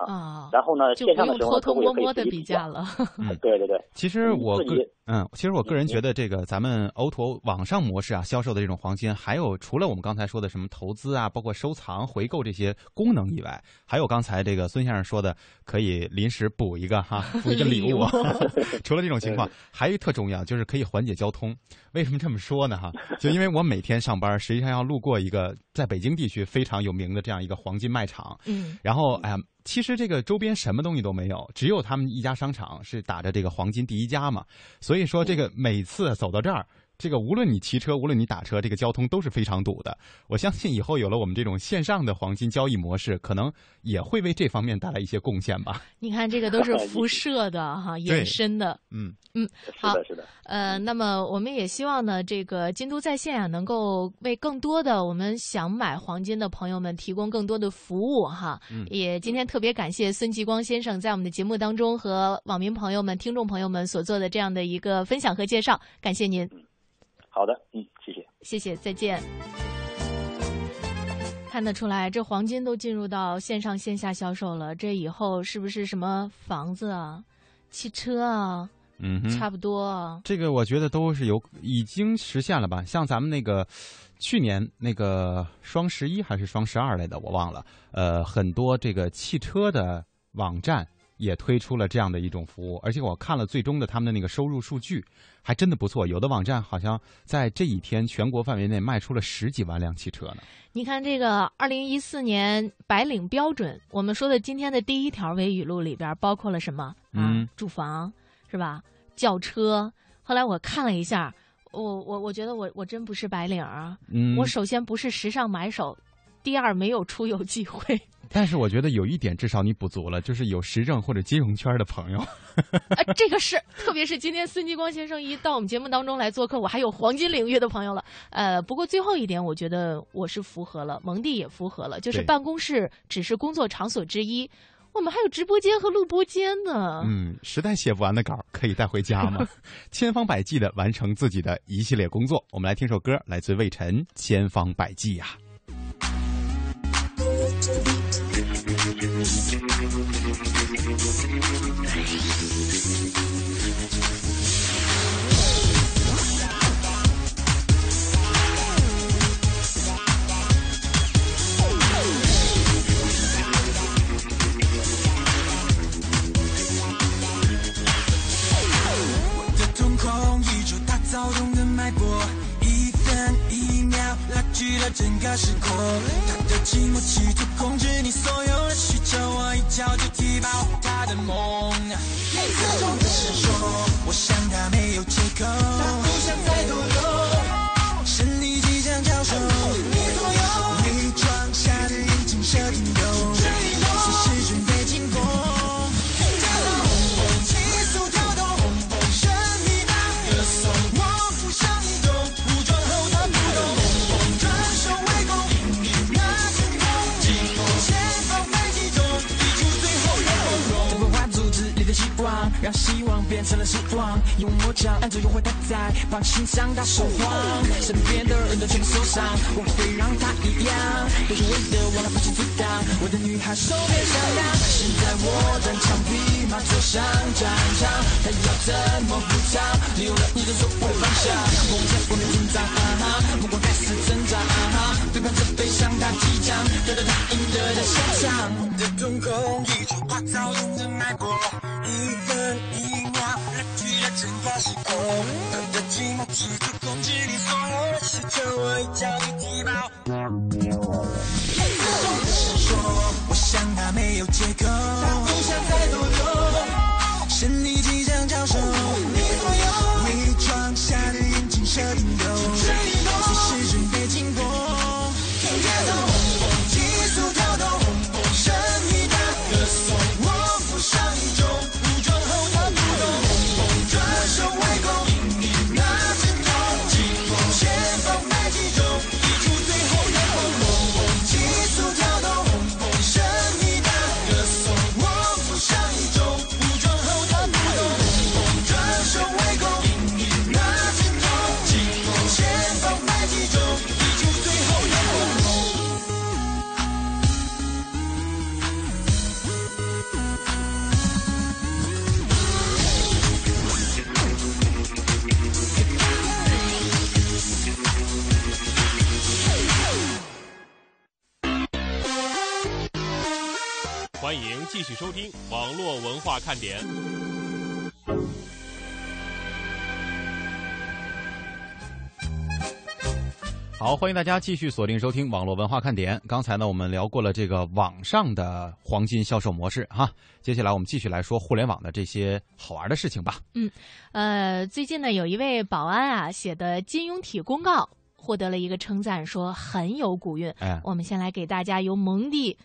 啊，然后呢，线上的时候客户也可以自己比价了。对对对，其实我个嗯，其实我个人觉得这个咱们 O to O 网上模式啊，销售的这种黄金，还有除了我们刚才说的什么投资啊，包括收藏、回购这些功能以外，还有刚才这个孙先生说的，可以临时补一个哈，补一个礼物。除了这种情况，还有一特重要，就是可以缓解交通。为什么这么说呢？哈，就因为我每天上班，实际上要路过一个在北京地区非常有名的这样一个黄金卖场。嗯，然后哎呀。其实这个周边什么东西都没有，只有他们一家商场是打着这个黄金第一家嘛。所以说，这个每次走到这儿，这个无论你骑车，无论你打车，这个交通都是非常堵的。我相信以后有了我们这种线上的黄金交易模式，可能也会为这方面带来一些贡献吧。你看，这个都是 辐射的哈，延伸的。嗯嗯，好，是的，是的。呃，那么我们也希望呢，这个京都在线啊，能够为更多的我们想买黄金的朋友们提供更多的服务哈。嗯，也今天特别感谢孙继光先生在我们的节目当中和网民朋友们、听众朋友们所做的这样的一个分享和介绍，感谢您。好的，嗯，谢谢，谢谢，再见。看得出来，这黄金都进入到线上线下销售了，这以后是不是什么房子啊、汽车啊？嗯，差不多。这个我觉得都是有已经实现了吧？像咱们那个去年那个双十一还是双十二来的，我忘了。呃，很多这个汽车的网站也推出了这样的一种服务，而且我看了最终的他们的那个收入数据，还真的不错。有的网站好像在这一天全国范围内卖出了十几万辆汽车呢。你看这个二零一四年白领标准，我们说的今天的第一条微语录里边包括了什么？嗯，住房。是吧？轿车。后来我看了一下，我我我觉得我我真不是白领啊。嗯。我首先不是时尚买手，第二没有出游机会。但是我觉得有一点至少你补足了，就是有时政或者金融圈的朋友。啊，这个是，特别是今天孙继光先生一到我们节目当中来做客，我还有黄金领域的朋友了。呃，不过最后一点，我觉得我是符合了，蒙蒂也符合了，就是办公室只是工作场所之一，我们还有直播间和录播间呢。嗯，实在写不完的稿可以带回家吗？千方百计的完成自己的一系列工作。我们来听首歌，来自魏晨《千方百计》呀。我 Thank you. 整个时空。他的寂寞企图控制你所有的需求，我一脚就踢爆他的梦。自重的闪烁，我想他没有借口，他不想再多留，胜利即将交手，你左右，你装下的眼睛射定有，让希望变成了失望，用魔杖按住诱惑他在绑心上打手慌，身边的人都全部受伤，我会让他一样，都是为了忘了不去阻挡，我的女孩手边上当，现在我单枪匹马走上战场，她要怎么补偿？丢了你的所谓方向，梦在我面紧张，啊哈，目光开始挣扎，啊哈，背叛着悲伤，他即将得到他应得的下场。我的瞳孔依旧把躁动的脉搏，一分一秒拉锯了整个时空。他的寂寞企图控制你所有的需求，我一脚就踢爆。自重的闪烁，我想他没有借口，欢迎大家继续锁定收听网络文化看点。刚才呢，我们聊过了这个网上的黄金销售模式哈，接下来我们继续来说互联网的这些好玩的事情吧。嗯，呃，最近呢，有一位保安啊写的金庸体公告获得了一个称赞，说很有古韵。哎我们先来给大家由蒙蒂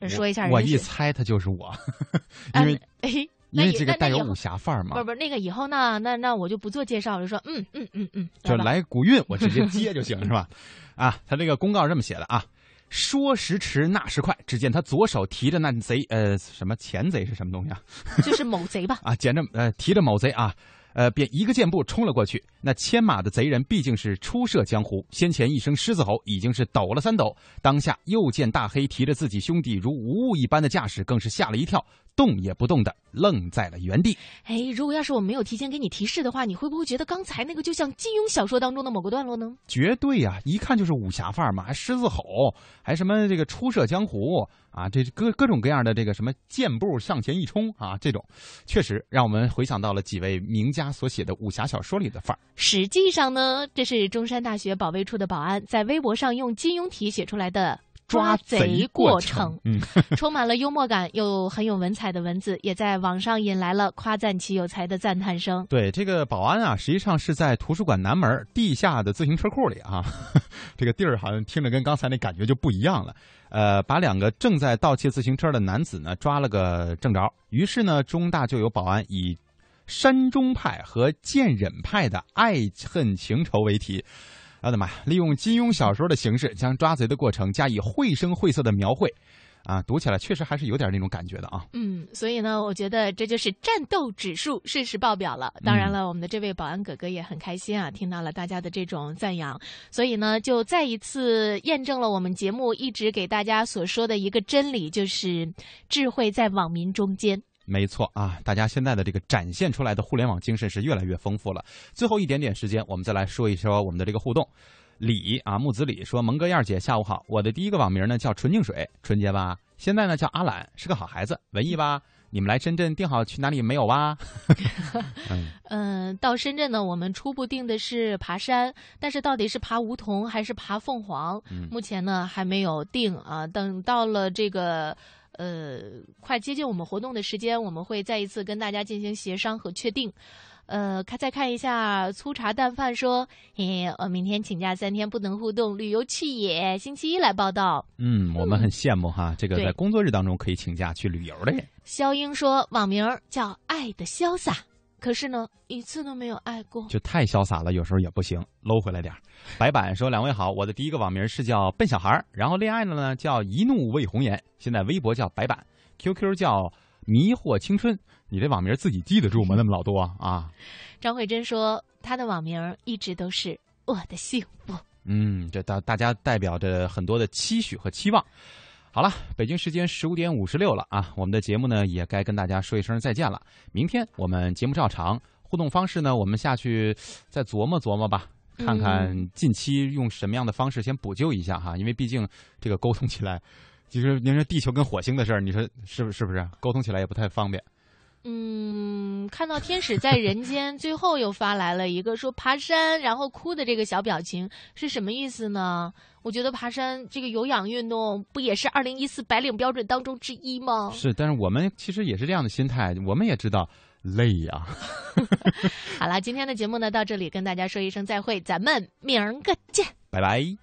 呃说一下我，我一猜他就是我，因为、哎，因为这个带有武侠范儿嘛不是，不是那个以后呢，那那我就不做介绍了，就说嗯嗯嗯嗯，就来古韵，我直接接就行，是吧？啊，他这个公告是这么写的啊。说时迟，那时快，只见他左手提着那贼，呃，什么钱贼是什么东西啊？就是某贼吧？啊，捡着呃提着某贼啊，呃便一个箭步冲了过去。那牵马的贼人毕竟是初涉江湖，先前一声狮子吼已经是抖了三抖，当下又见大黑提着自己兄弟如无物一般的架势，更是吓了一跳，动也不动的愣在了原地。哎，如果要是我没有提前给你提示的话，你会不会觉得刚才那个就像金庸小说当中的某个段落呢？绝对呀、一看就是武侠范儿嘛，还狮子吼，还什么这个初涉江湖啊，这各各种各样的这个什么箭步向前一冲啊，这种确实让我们回想到了几位名家所写的武侠小说里的范儿。实际上呢，这是中山大学保卫处的保安在微博上用金庸体写出来的抓贼过程，嗯 充满了幽默感又很有文采的文字，也在网上引来了夸赞其有才的赞叹声。对，这个保安啊，实际上是在图书馆南门地下的自行车库里啊，这个地儿好像听着跟刚才那感觉就不一样了。呃，把两个正在盗窃自行车的男子呢抓了个正着，于是呢，中大就有保安以山中派和剑忍派的爱恨情仇为题。我的妈！利用金庸小说的形式，将抓贼的过程加以绘声绘色的描绘，啊，读起来确实还是有点那种感觉的啊。嗯，所以呢，我觉得这就是战斗指数适时爆表了。当然了，我们的这位保安哥哥也很开心啊，听到了大家的这种赞扬，所以呢，就再一次验证了我们节目一直给大家所说的一个真理，就是智慧在网民中间。没错啊，大家现在的这个展现出来的互联网精神是越来越丰富了。最后一点点时间，我们再来说一说我们的这个互动。李啊，木子李说：“蒙哥燕儿姐，下午好。我的第一个网名呢叫纯净水，纯洁吧？现在呢叫阿懒，是个好孩子，文艺吧？你们来深圳定好去哪里没有吧？嗯、呃，到深圳呢，我们初步定的是爬山，但是到底是爬梧桐还是爬凤凰，嗯、目前呢还没有定啊。等到了这个。”呃，快接近我们活动的时间，我们会再一次跟大家进行协商和确定。呃，看再看一下粗茶淡饭说，嘿，我明天请假三天不能互动，旅游去也，星期一来报道。嗯，我们很羡慕哈，这个在工作日当中可以请假去旅游的人。肖英说，网名叫爱的潇洒。可是呢，一次都没有爱过，就太潇洒了，有时候也不行，搂回来点白板说：“两位好，我的第一个网名是叫笨小孩然后恋爱了呢叫一怒为红颜，现在微博叫白板，QQ 叫迷惑青春。你这网名自己记得住吗？那么老多啊！”张慧珍说：“她的网名一直都是我的幸福。”嗯，这大大家代表着很多的期许和期望。好了，北京时间十五点五十六了啊，我们的节目呢也该跟大家说一声再见了。明天我们节目照常，互动方式呢我们下去再琢磨琢磨吧，看看近期用什么样的方式先补救一下哈，因为毕竟这个沟通起来，其实您说地球跟火星的事儿，你说是不是不是？沟通起来也不太方便。嗯，看到天使在人间，最后又发来了一个说爬山然后哭的这个小表情，是什么意思呢？我觉得爬山这个有氧运动不也是二零一四白领标准当中之一吗？是，但是我们其实也是这样的心态，我们也知道累呀、啊。好了，今天的节目呢到这里跟大家说一声再会，咱们明儿个见，拜拜。